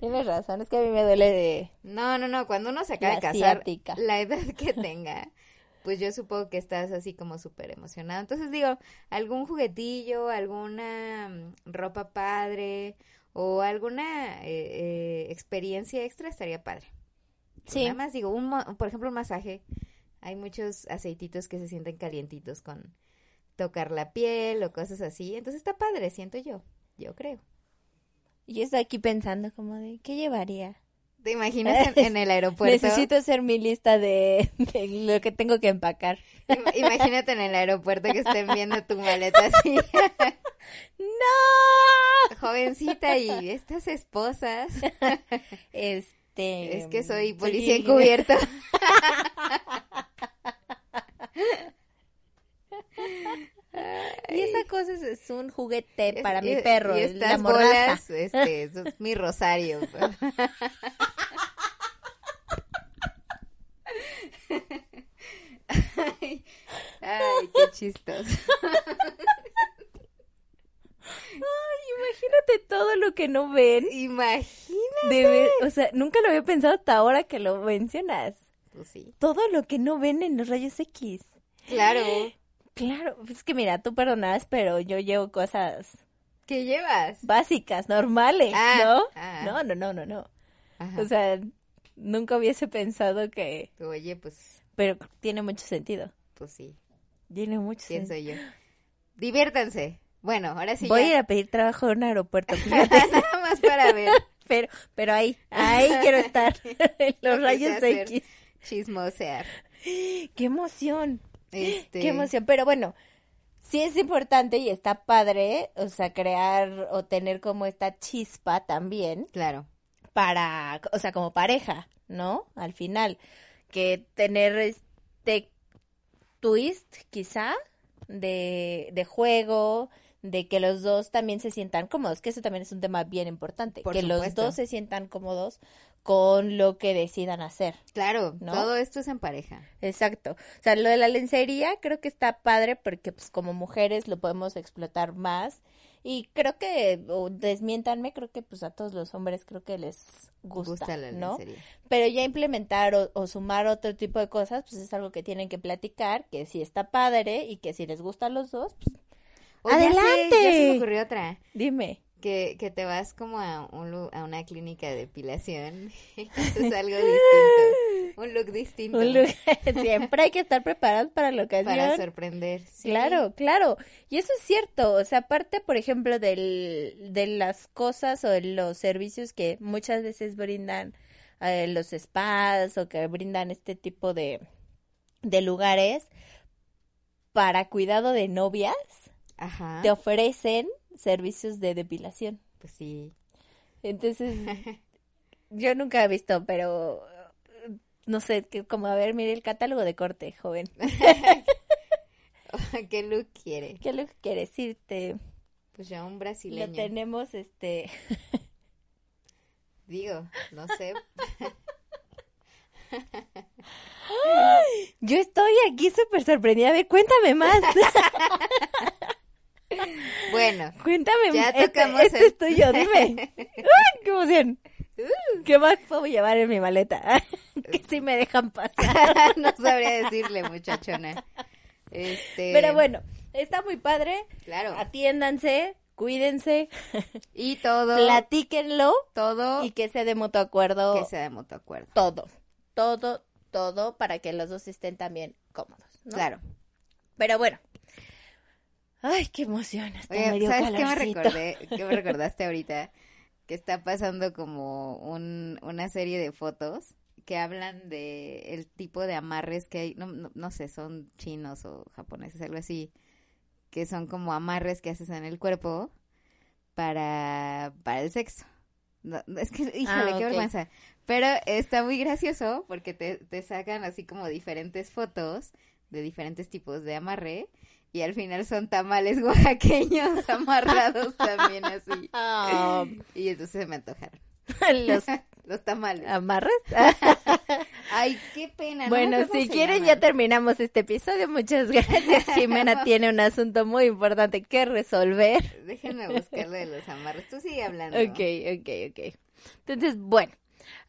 Tienes razón, es que a mí me duele de... No, no, no, cuando uno se acaba de casar, asiática. la edad que tenga, pues yo supongo que estás así como súper emocionado. Entonces digo, algún juguetillo, alguna mm, ropa padre o alguna eh, eh, experiencia extra estaría padre. Sí. Nada más digo, un, por ejemplo, un masaje. Hay muchos aceititos que se sienten calientitos con tocar la piel o cosas así. Entonces está padre, siento yo. Yo creo. Yo estoy aquí pensando como de, ¿qué llevaría? ¿Te imaginas en, en el aeropuerto? Necesito hacer mi lista de, de lo que tengo que empacar. Im- Imagínate en el aeropuerto que estén viendo tu maleta así. ¡No! Jovencita y estas esposas. Este... Es que soy sí. policía encubierto. Y esa cosa es, es un juguete Es- para mi perro, Y la estas bolas, este, es mi rosario. Ay, ay, qué chistoso. Ay, imagínate todo lo que no ven. Ver- o sea, nunca lo había pensado hasta ahora que lo mencionas. Pues sí. Todo lo que no ven en los rayos X. Claro. Claro, es que mira, tú perdonarás, pero yo llevo cosas ¿Qué llevas? básicas, normales, Ah, ¿no? ah. No, no, no, no, no. Ajá. O sea, nunca hubiese pensado que... Oye, pues, Pero tiene mucho sentido. pues sí, Tiene mucho pienso sentido. yo. Diviértanse. Bueno, ahora sí Voy a ir a pedir trabajo en un aeropuerto. Nada más para ver. pero, pero ahí, ahí quiero estar, en los rayos. X. Chismosear. ¡Qué emoción! Este, ¡Qué emoción! Pero bueno, sí es importante y está padre, o sea, crear o tener como esta chispa también Claro. para, o sea, como pareja, ¿no? Al final, que tener este twist, quizá, de, de juego, de que los dos también se sientan cómodos, que eso también es un tema bien importante, Por que los dos se sientan cómodos con lo que decidan hacer. Claro, ¿No? todo esto es en pareja. Exacto. O sea, lo de la lencería creo que está padre porque pues como mujeres lo podemos explotar más y creo que, o desmiéntanme, creo que pues a todos los hombres creo que les gusta, Gusta la ¿no? lencería. Pero ya implementar o, o sumar otro tipo de cosas, pues es algo que tienen que platicar, que si está padre y que si les gusta a los dos, pues Oh, ya ¡Adelante! ya se me ocurrió otra. dime. Que, que te vas como a, un, a una clínica de depilación y haces algo distinto. Un look distinto. Un Siempre hay que estar preparados para la ocasión. Para sorprender. sí. Claro, claro. Y eso es cierto. O sea, aparte, por ejemplo, del, de las cosas o de los servicios que muchas veces brindan eh, los spas o que brindan este tipo de, de lugares para cuidado de novias, Ajá. te ofrecen servicios de depilación. Pues sí. Entonces, yo nunca he visto, pero eh, no sé, que como a ver, mire el catálogo de corte, joven. ¿Qué look quiere? ¿Qué lo que quiere decirte? Pues ya un Lo brasileño. tenemos, este, Digo, no sé. yo estoy aquí súper sorprendida. A ver, cuéntame más. Bueno, cuéntame Ya. Este, tocamos este el- es tuyo, dime. ¡Ay, qué emoción! ¿Qué más puedo llevar en mi maleta? que si me dejan pasar. no sabría decirle, muchachona. Este. Pero bueno, está muy padre. Claro. Atiéndanse, cuídense, Y todo. platíquenlo Todo y que sea de mutuo acuerdo que sea de mutuo acuerdo. todo. Todo, todo para que los dos estén también cómodos, ¿no? Claro. Pero bueno. Ay, qué emoción. Hasta me Oye, dio ¿sabes qué me recordé? ¿Qué me recordaste ahorita? Que está pasando como un, una serie de fotos que hablan de el tipo de amarres que hay, no, no, no sé, son chinos o japoneses, algo así, que son como amarres que haces en el cuerpo para, para el sexo. No, es que, híjole, Ah, qué vergüenza. Pero está muy gracioso porque te, te sacan así como diferentes fotos de diferentes tipos de amarre y al final son tamales oaxaqueños amarrados también así. Y entonces se me antojaron. los Los tamales. amarres. Ay, qué pena. no bueno, si quieren llaman. ya terminamos este episodio. Muchas gracias. Jimena tiene un asunto muy importante que resolver. Déjenme buscarlo de los amarres. Tú sigue hablando. Ok, ok, ok. Entonces, bueno,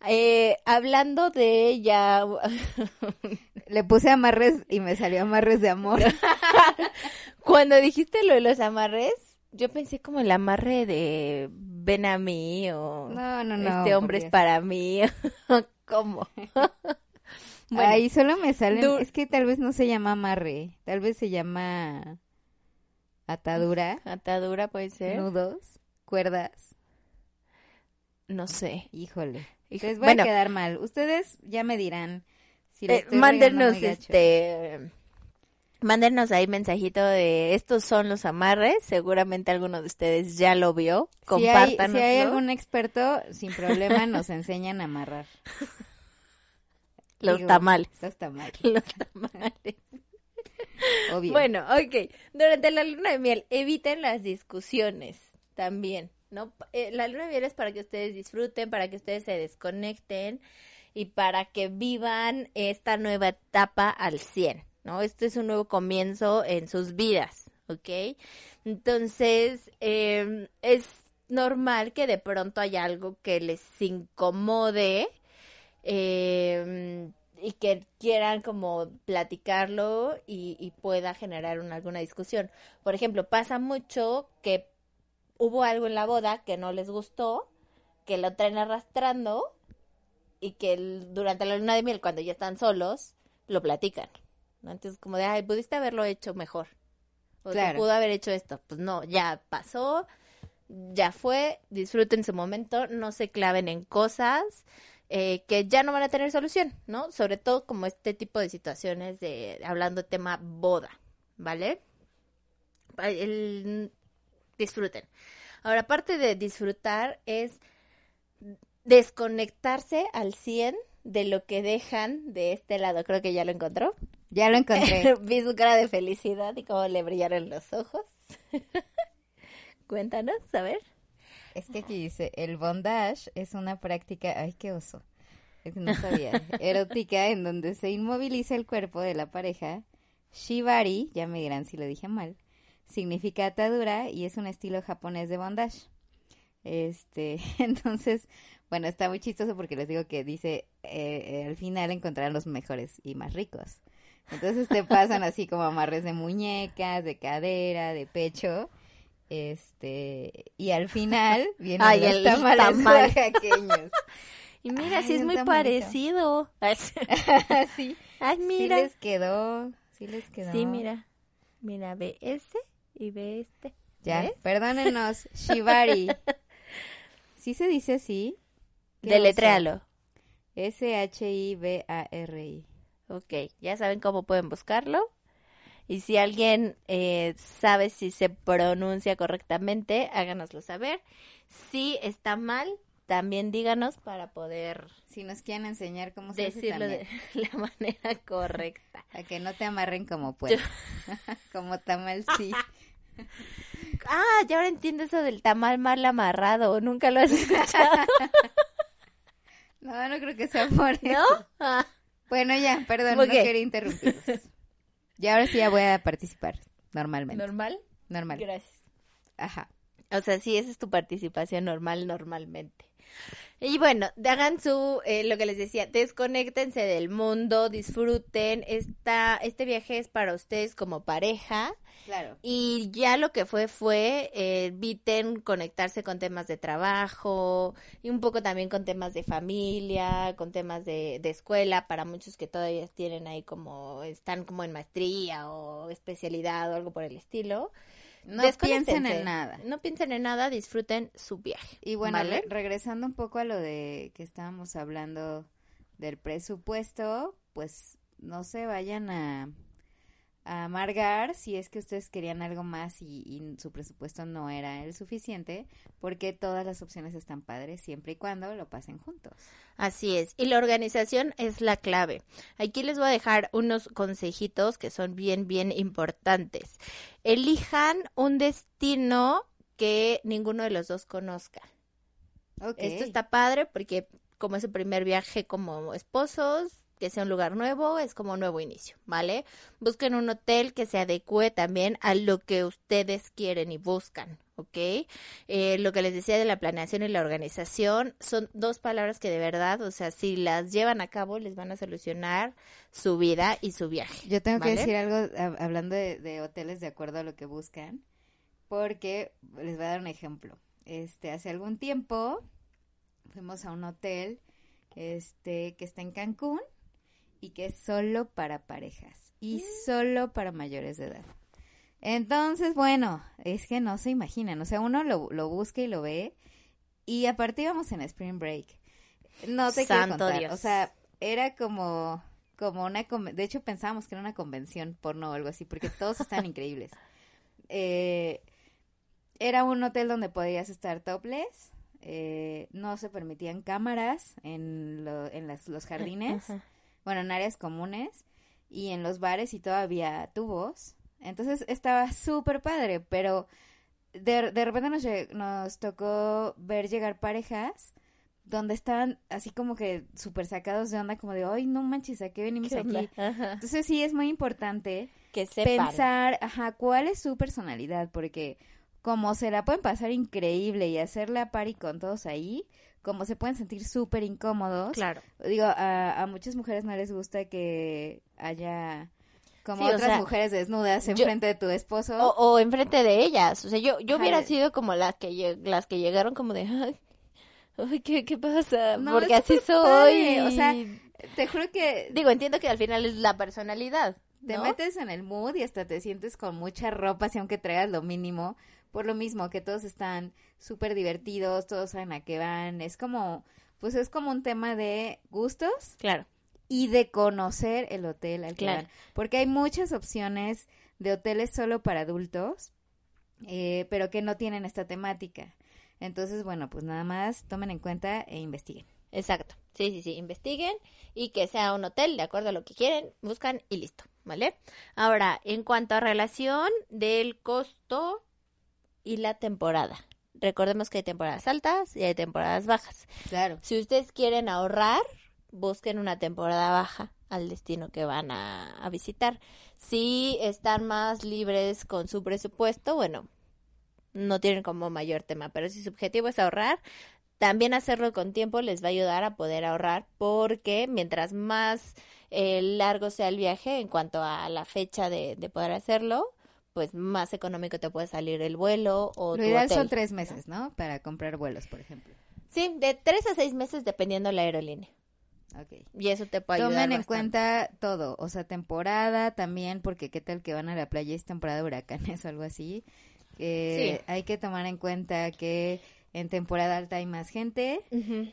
eh, hablando de ya... Le puse amarres y me salió amarres de amor. Cuando dijiste lo de los amarres, yo pensé como el amarre de ven a mí o No, no, no. este hombre es para mí. ¿Cómo? Bueno, Ahí solo me salen. du- Es que tal vez no se llama amarre. Tal vez se llama atadura, atadura puede ser. nudos, cuerdas. No sé. Híjole. Hijo- Les voy bueno, a quedar mal. Ustedes ya me dirán si les eh, estoy mándenos este mándenos ahí mensajito de estos son los amarres, seguramente alguno de ustedes ya lo vio, Si hay, compártanos. si hay algún experto, sin problema nos enseñan a amarrar. los Digo, tamales. Los tamales, Los tamales. obvio. Bueno, ok. Durante la luna de miel, eviten las discusiones también, ¿no? Eh, la luna de es para que ustedes disfruten, para que ustedes se desconecten y para que vivan esta nueva etapa al 100, ¿no? Este es un nuevo comienzo en sus vidas, ¿ok? Entonces, eh, es normal que de pronto haya algo que les incomode eh, y que quieran como platicarlo y, y pueda generar una, alguna discusión. Por ejemplo, pasa mucho que hubo algo en la boda que no les gustó, que lo traen arrastrando y que el- durante la luna de miel, cuando ya están solos, lo platican. ¿no? Entonces, como de, ay, pudiste haberlo hecho mejor. O Claro. pudo haber hecho esto. Pues no, ya pasó, ya fue, disfruten su momento, no se claven en cosas eh, que ya no van a tener solución, ¿no? Sobre todo como este tipo de situaciones de hablando tema boda, ¿vale? El- disfruten. Ahora, aparte de disfrutar es desconectarse al 100 de lo que dejan de este lado. Creo que ya lo encontró. Ya lo encontré. Vi su cara de felicidad y cómo le brillaron los ojos. Cuéntanos, a ver. Es que aquí dice, el bondage es una práctica, ay, qué oso, no sabía, erótica en donde se inmoviliza el cuerpo de la pareja. Shibari, ya me dirán si lo dije mal, significa atadura y es un estilo japonés de bondage. Este, entonces, bueno, está muy chistoso porque les digo que dice, eh, eh, al final encontrarán los mejores y más ricos. Entonces te pasan así como amarres de muñecas, de cadera, de pecho. Este, y al final vienen Ay, los el tamales tamal. oaxaqueños. Y mira, Ay, sí es muy tamalito. parecido. Ay, sí, sí mira. les quedó, sí les quedó. Sí, mira. Mira, ve este y ve este. Ya, ¿Ves? perdónenos, Shibari. ¿Sí se dice así? ¿Qué Deletréalo. S-H-I-B-A-R-I. Ok, ya saben cómo pueden buscarlo. Y si alguien eh, sabe si se pronuncia correctamente, háganoslo saber. Si está mal, también díganos para poder Si nos quieren enseñar cómo se hace decirlo de también. la manera correcta. A que no te amarren como puedes. como tamal sí. Ah, ya ahora entiendo eso del tamal mal amarrado. Nunca lo has escuchado, No, no creo que sea por eso. ¿no? Ah, Bueno, ya, perdón, no quería interrumpirlos. Y ahora sí ya voy a participar, normalmente. ¿Normal? Normal. Gracias. Ajá. O sea, sí, esa es tu participación normal, normalmente. Y bueno, hagan su, eh, lo que les decía, desconéctense del mundo, disfruten. Esta, este viaje es para ustedes como pareja. Claro. Y ya lo que fue fue, eh, eviten conectarse con temas de trabajo y un poco también con temas de familia, con temas de, de escuela, para muchos que todavía tienen ahí como, están como en maestría o especialidad o algo por el estilo. No piensen en nada. No piensen en nada, disfruten su viaje. Y bueno, regresando un poco a lo de que estábamos hablando del presupuesto, pues no se vayan a amargar si es que ustedes querían algo más y, y su presupuesto no era el suficiente, porque todas las opciones están padres siempre y cuando lo pasen juntos. Así es, y la organización es la clave. Aquí les voy a dejar unos consejitos que son bien, bien importantes. Elijan un destino que ninguno de los dos conozca. Esto está padre porque como es el primer viaje como esposos, que sea un lugar nuevo, es como un nuevo inicio, ¿vale? Busquen un hotel que se adecue también a lo que ustedes quieren y buscan, ¿ok? Eh, lo que les decía de la planeación y la organización son dos palabras que de verdad, o sea, si las llevan a cabo, les van a solucionar su vida y su viaje. Yo tengo que decir algo hab- hablando de, de hoteles de acuerdo a lo que buscan, porque les voy a dar un ejemplo. Este, hace algún tiempo fuimos a un hotel este que está en Cancún y que es solo para parejas y solo para mayores de edad. Entonces, bueno, es que no se imaginan, o sea, uno lo, lo busca y lo ve y aparte íbamos en Spring Break. No te quiero Santo contar, Dios. o sea, era como como una de hecho pensábamos que era una convención porno o algo así porque todos están increíbles. Eh, era un hotel donde podías estar topless, eh, no se permitían cámaras en, lo- en las- los jardines, Ajá. Bueno, en áreas comunes y en los bares y todavía tubos. Entonces estaba súper padre, pero de, de repente nos, nos tocó ver llegar parejas donde estaban así como que súper sacados de onda, como de, ay, no manches, ¿a qué venimos aquí? Entonces sí es muy importante Que sepan. pensar, ajá, cuál es su personalidad, porque como se la pueden pasar increíble y hacer la party con todos ahí, como se pueden sentir súper incómodos. Claro. Digo, a, a muchas mujeres no les gusta que haya como Sí, o otras sea, mujeres desnudas yo- enfrente de tu esposo. O, o enfrente de ellas. O sea, yo, yo hubiera sido como las que, las que llegaron como de, ay, ay, ¿qué, qué pasa? No, Porque así soy. padre, o sea, Te juro que Digo, entiendo que al final es la personalidad. te ¿no? metes en el mood y hasta te sientes con mucha ropa, si aunque traigas lo mínimo, por lo mismo que todos están súper divertidos, todos saben a qué van, es como, pues es como un tema de gustos Claro. y de conocer el hotel al que Claro. van, porque hay muchas opciones de hoteles solo para adultos, eh, pero que no tienen esta temática. Entonces, bueno, pues nada más tomen en cuenta e investiguen. Exacto. Sí, sí, sí. Investiguen y que sea un hotel de acuerdo a lo que quieren, buscan y listo, ¿vale? Ahora, en cuanto a relación del costo y la temporada. Recordemos que hay temporadas altas y hay temporadas bajas. Claro. Si ustedes quieren ahorrar, busquen una temporada baja al destino que van a, a visitar. Si están más libres con su presupuesto, bueno, no tienen como mayor tema, pero si su objetivo es ahorrar, también hacerlo con tiempo les va a ayudar a poder ahorrar porque mientras más eh, largo sea el viaje en cuanto a la fecha de, de poder hacerlo, pues más económico te puede salir el vuelo o Lo tu ideal hotel. son tres meses, ¿no? Para comprar vuelos, por ejemplo. Sí, de tres a seis meses dependiendo la aerolínea. Ok. Y eso te puede ayudar Tomen en bastante. cuenta todo, o sea, temporada también, porque qué tal que van a la playa y es temporada de huracanes o algo así. Eh, Hay que tomar en cuenta que en temporada alta hay más gente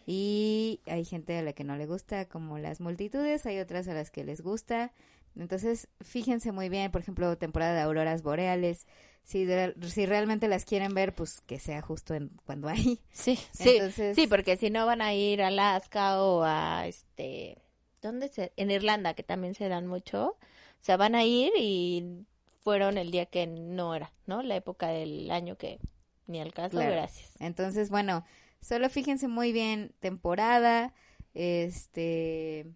y hay gente a la que no le gusta como las multitudes, hay otras a las que les gusta. Entonces, fíjense muy bien, por ejemplo, temporada de auroras boreales. Si, de- si realmente las quieren ver, pues que sea justo en, cuando hay. Sí, sí, Entonces- sí, porque si no van a ir a Alaska o a este, ¿dónde se? En Irlanda, que también se dan mucho. O sea, van a ir y fueron el día que no era, ¿no? La época del año que ni al caso, Claro. gracias. Entonces, bueno, solo fíjense muy bien temporada, este,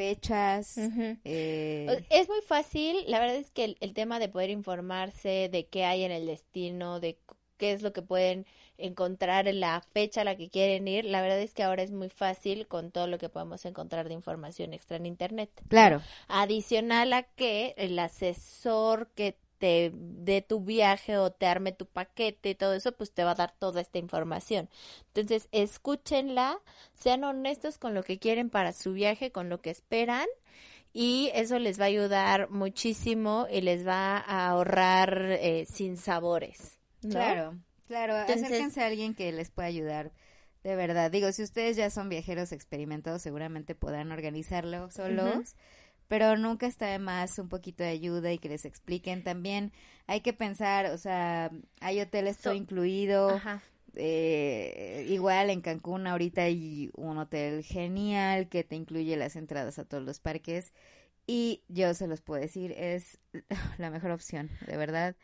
fechas, eh, Es muy fácil, la verdad es que el, el tema de poder informarse de qué hay en el destino, de qué es lo que pueden encontrar en la fecha a la que quieren ir, la verdad es que ahora es muy fácil con todo lo que podemos encontrar de información extra en internet. claro, Adicional a que el asesor que te dé tu viaje o te arme tu paquete y todo eso, pues te va a dar toda esta información. Entonces, escúchenla, sean honestos con lo que quieren para su viaje, con lo que esperan y eso les va a ayudar muchísimo y les va a ahorrar eh, sin sabores. ¿no? claro, claro, Entonces- acérquense a alguien que les pueda ayudar. De verdad, digo, si ustedes ya son viajeros experimentados, seguramente podrán organizarlo solos, pero nunca está de más un poquito de ayuda y que les expliquen también. Hay que pensar, o sea, hay hoteles todo incluido, Ajá. eh, igual en Cancún ahorita hay un hotel genial que te incluye las entradas a todos los parques y yo se los puedo decir, es la mejor opción, de verdad.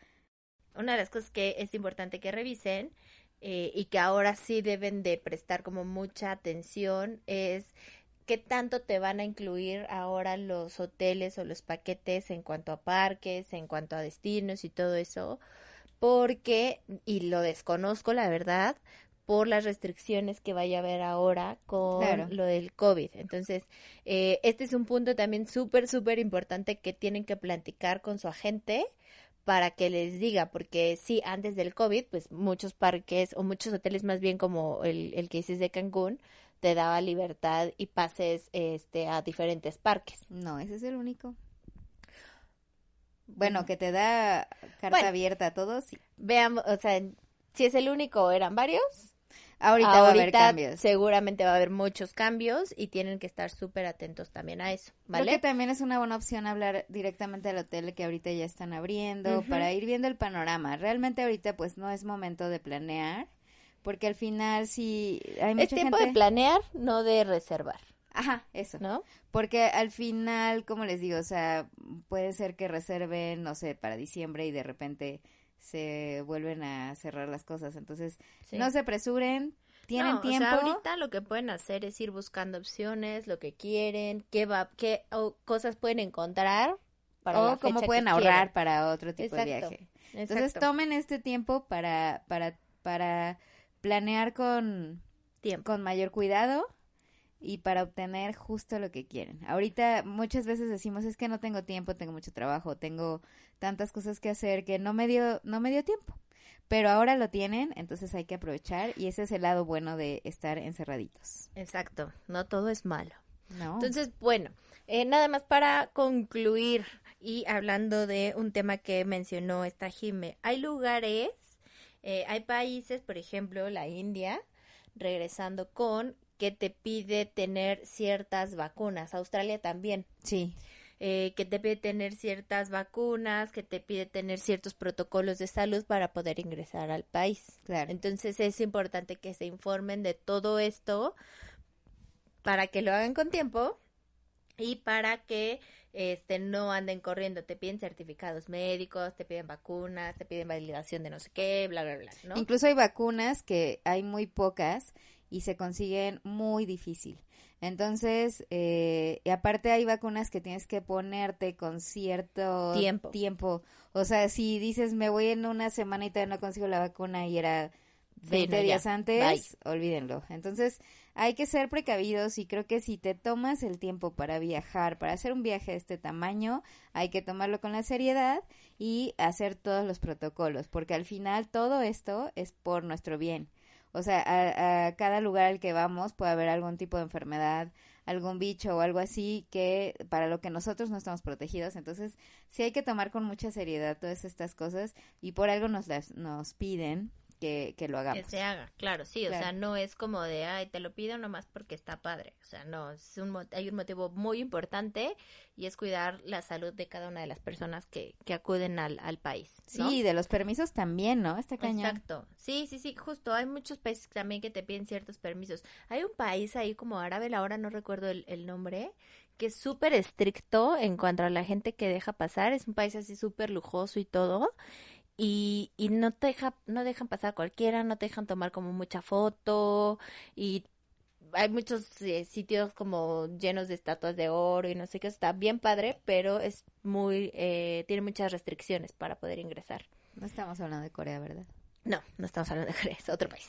una de las cosas que es importante que revisen eh, y que ahora sí deben de prestar como mucha atención es qué tanto te van a incluir ahora los hoteles o los paquetes en cuanto a parques, en cuanto a destinos y todo eso, porque, y lo desconozco la verdad, por las restricciones que vaya a haber ahora con Claro. lo del COVID. Entonces, eh, este es un punto también súper, súper importante que tienen que platicar con su agente para que les diga, porque sí, antes del COVID, pues muchos parques o muchos hoteles más bien como el, el que dices de Cancún, te daba libertad y pases este, a diferentes parques. No, ese es el único. Bueno, que te da carta Bueno. abierta a todos, sí. Veamos, o sea, si es el único eran varios, Ahorita, va a haber ahorita cambios. seguramente va a haber muchos cambios y tienen que estar súper atentos también a eso, Creo ¿vale? que también es una buena opción hablar directamente al hotel que ahorita ya están abriendo para ir viendo el panorama. Realmente ahorita pues no es momento de planear, porque al final sí hay mucha Es tiempo gente... de planear, no de reservar, Ajá, eso. ¿no? Porque al final, como les digo, o sea, puede ser que reserven, no sé, para diciembre y de repente se vuelven a cerrar las cosas. Entonces, Sí. no se apresuren, tienen No, tiempo. O sea, ahorita lo que pueden hacer es ir buscando opciones, lo que quieren, qué va, qué o cosas pueden encontrar para la o cómo fecha pueden que ahorrar quieran. para otro tipo de Exacto, viaje. Entonces, Exacto. tomen este tiempo para, para, para planear con, tiempo. con mayor cuidado y para obtener justo lo que quieren. Ahorita muchas veces decimos es que no tengo tiempo, tengo mucho trabajo, tengo tantas cosas que hacer que no me dio no me dio tiempo. Pero ahora lo tienen, entonces hay que aprovechar y ese es el lado bueno de estar encerraditos. Exacto, no todo es malo. ¿No? Entonces, bueno, eh, nada más para concluir y hablando de un tema que mencionó esta Jime, hay lugares, eh, hay países, por ejemplo, la India, regresando con que te pide tener ciertas vacunas, Australia también, sí. eh, que te pide tener ciertas vacunas, que te pide tener ciertos protocolos de salud para poder ingresar al país. Claro. Entonces es importante que se informen de todo esto para que lo hagan con tiempo y para que este no anden corriendo, te piden certificados médicos, te piden vacunas, te piden validación de no sé qué, bla bla bla, ¿no? Incluso hay vacunas que hay muy pocas y se consiguen muy difícil. Entonces, eh, y aparte hay vacunas que tienes que ponerte con cierto Tiempo. tiempo. O sea, si dices me voy en una semana y todavía no consigo la vacuna y era Sí, 20 no, ya. días antes, Bye. olvídenlo. Entonces, hay que ser precavidos y creo que si te tomas el tiempo para viajar, para hacer un viaje de este tamaño, hay que tomarlo con la seriedad y hacer todos los protocolos, porque al final todo esto es por nuestro bien. O sea, a, a cada lugar al que vamos puede haber algún tipo de enfermedad, algún bicho o algo así que para lo que nosotros no estamos protegidos. Entonces, sí hay que tomar con mucha seriedad todas estas cosas y por algo nos las nos piden que, que lo Que hagamos. se haga, claro, sí, o sea, no es como de, ay, te lo pido nomás porque está padre, o sea, no, es un, hay un motivo muy importante y es cuidar la salud de cada una de las personas que, que acuden al, al país, ¿no? Sí, de los permisos también, ¿no? Está cañón. Exacto. Sí, sí, sí, justo. Hay muchos países también que te piden ciertos permisos. Hay un país ahí como árabe, ahora no recuerdo el, el nombre, que es súper estricto en cuanto a la gente que deja pasar. Es un país así súper lujoso y todo. Y, y no te deja, no dejan pasar a cualquiera, no te dejan tomar como mucha foto y hay muchos eh, sitios como llenos de estatuas de oro y no sé qué, está bien padre, pero es muy, eh, tiene muchas restricciones para poder ingresar. No estamos hablando de Corea, ¿verdad? No, no estamos hablando de Corea, es otro país.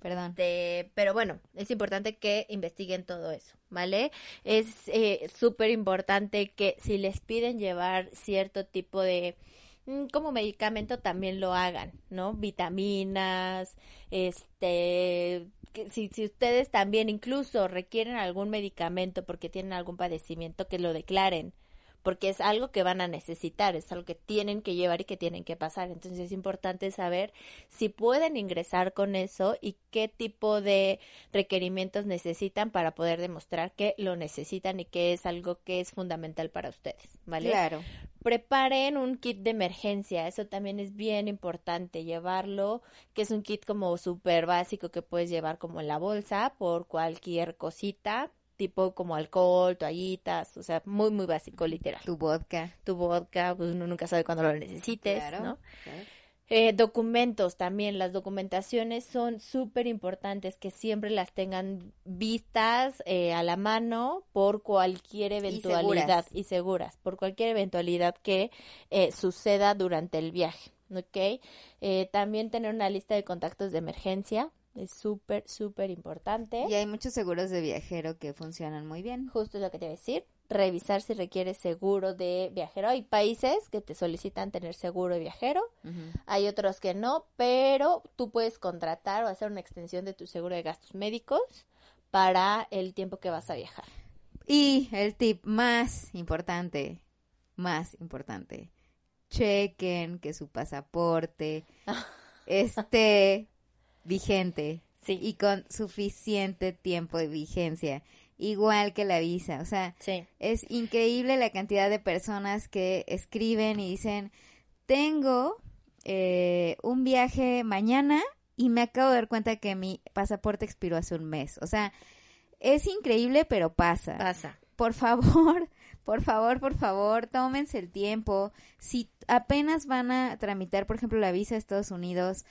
Perdón. Este, pero bueno, es importante que investiguen todo eso, ¿vale? Es eh, súper importante que si les piden llevar cierto tipo de como medicamento también lo hagan, ¿no? Vitaminas, este, que si, si ustedes también incluso requieren algún medicamento porque tienen algún padecimiento, que lo declaren porque es algo que van a necesitar, es algo que tienen que llevar y que tienen que pasar. Entonces es importante saber si pueden ingresar con eso y qué tipo de requerimientos necesitan para poder demostrar que lo necesitan y que es algo que es fundamental para ustedes, ¿vale? Claro. Preparen un kit de emergencia, eso también es bien importante llevarlo, que es un kit como súper básico que puedes llevar como en la bolsa por cualquier cosita, tipo como alcohol, toallitas, o sea, muy, muy básico, literal. Tu vodka. Tu vodka, pues uno nunca sabe cuándo lo necesites, Claro. ¿no? claro. Eh, documentos también, las documentaciones son súper importantes que siempre las tengan vistas eh, a la mano por cualquier eventualidad seguras. y seguras, por cualquier eventualidad que eh, suceda durante el viaje, ¿ok? Eh, también tener una lista de contactos de emergencia es súper, súper importante. Y hay muchos seguros de viajero que funcionan muy bien. Justo es lo que te voy a decir. Revisar si requieres seguro de viajero. Hay países que te solicitan tener seguro de viajero. Hay otros que no, pero tú puedes contratar o hacer una extensión de tu seguro de gastos médicos para el tiempo que vas a viajar. Y el tip más importante, más importante, chequen que su pasaporte esté vigente Sí. y con suficiente tiempo de vigencia, igual que la visa. O sea, Sí. es increíble la cantidad de personas que escriben y dicen, tengo eh, un viaje mañana y me acabo de dar cuenta que mi pasaporte expiró hace un mes. O sea, es increíble, pero pasa Pasa. por favor, por favor, por favor, tómense el tiempo. Si apenas van a tramitar, por ejemplo, la visa a Estados Unidos,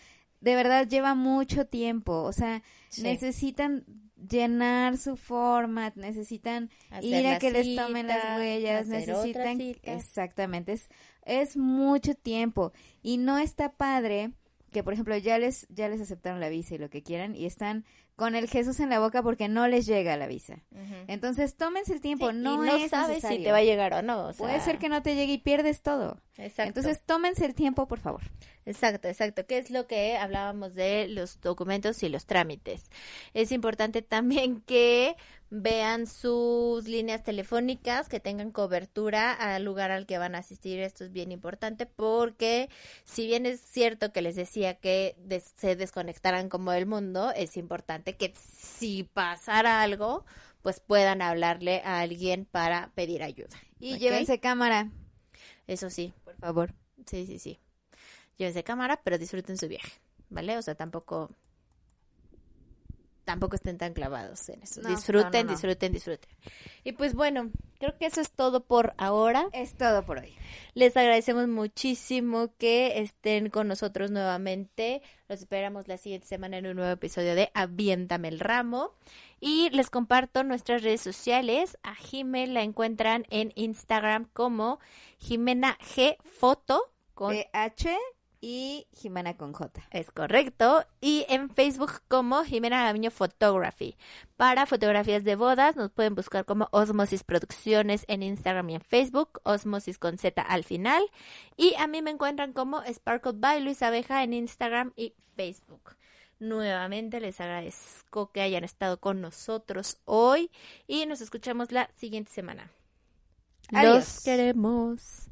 de verdad lleva mucho tiempo. O sea, Sí. necesitan llenar su format, necesitan Hacer ir a que les tomen las huellas, necesitan exactamente, es, es mucho tiempo y no está padre que por ejemplo ya les ya les aceptaron la visa y lo que quieran y están con el Jesús en la boca porque no les llega la visa. Entonces, tómense el tiempo, Sí, no, y no es sabes necesario. si te va a llegar o no. o sea, Puede ser que no te llegue y pierdes todo. Exacto. Entonces, tómense el tiempo, por favor. Exacto, exacto. ¿Qué es lo que hablábamos de los documentos y los trámites? Es importante también que vean sus líneas telefónicas, que tengan cobertura al lugar al que van a asistir. Esto es bien importante porque si bien es cierto que les decía que des- se desconectaran como del mundo, es importante que si pasara algo, pues puedan hablarle a alguien para pedir ayuda. Y ¿ok? llévense cámara, Eso sí, por favor. Sí, sí, sí. Llévense cámara, pero disfruten su viaje, ¿vale? O sea, tampoco tampoco estén tan clavados en eso. No, disfruten, no, no, no. disfruten, disfruten. Y pues bueno, creo que eso es todo por ahora. Es todo por hoy. Les agradecemos muchísimo que estén con nosotros nuevamente. Los esperamos la siguiente semana en un nuevo episodio de Aviéntame el ramo. Y les comparto nuestras redes sociales. A Jime la encuentran en Instagram como Jimena G Foto con y Jimena con J. es correcto. Y en Facebook como Jimena Gamiño Photography. Para fotografías de bodas nos pueden buscar como Osmosis Producciones en Instagram y en Facebook. Osmosis con Z al final. Y a mí me encuentran como Sparkle by Luis Abeja en Instagram y Facebook. Nuevamente les agradezco que hayan estado con nosotros hoy y nos escuchamos la siguiente semana. Adiós. Los queremos.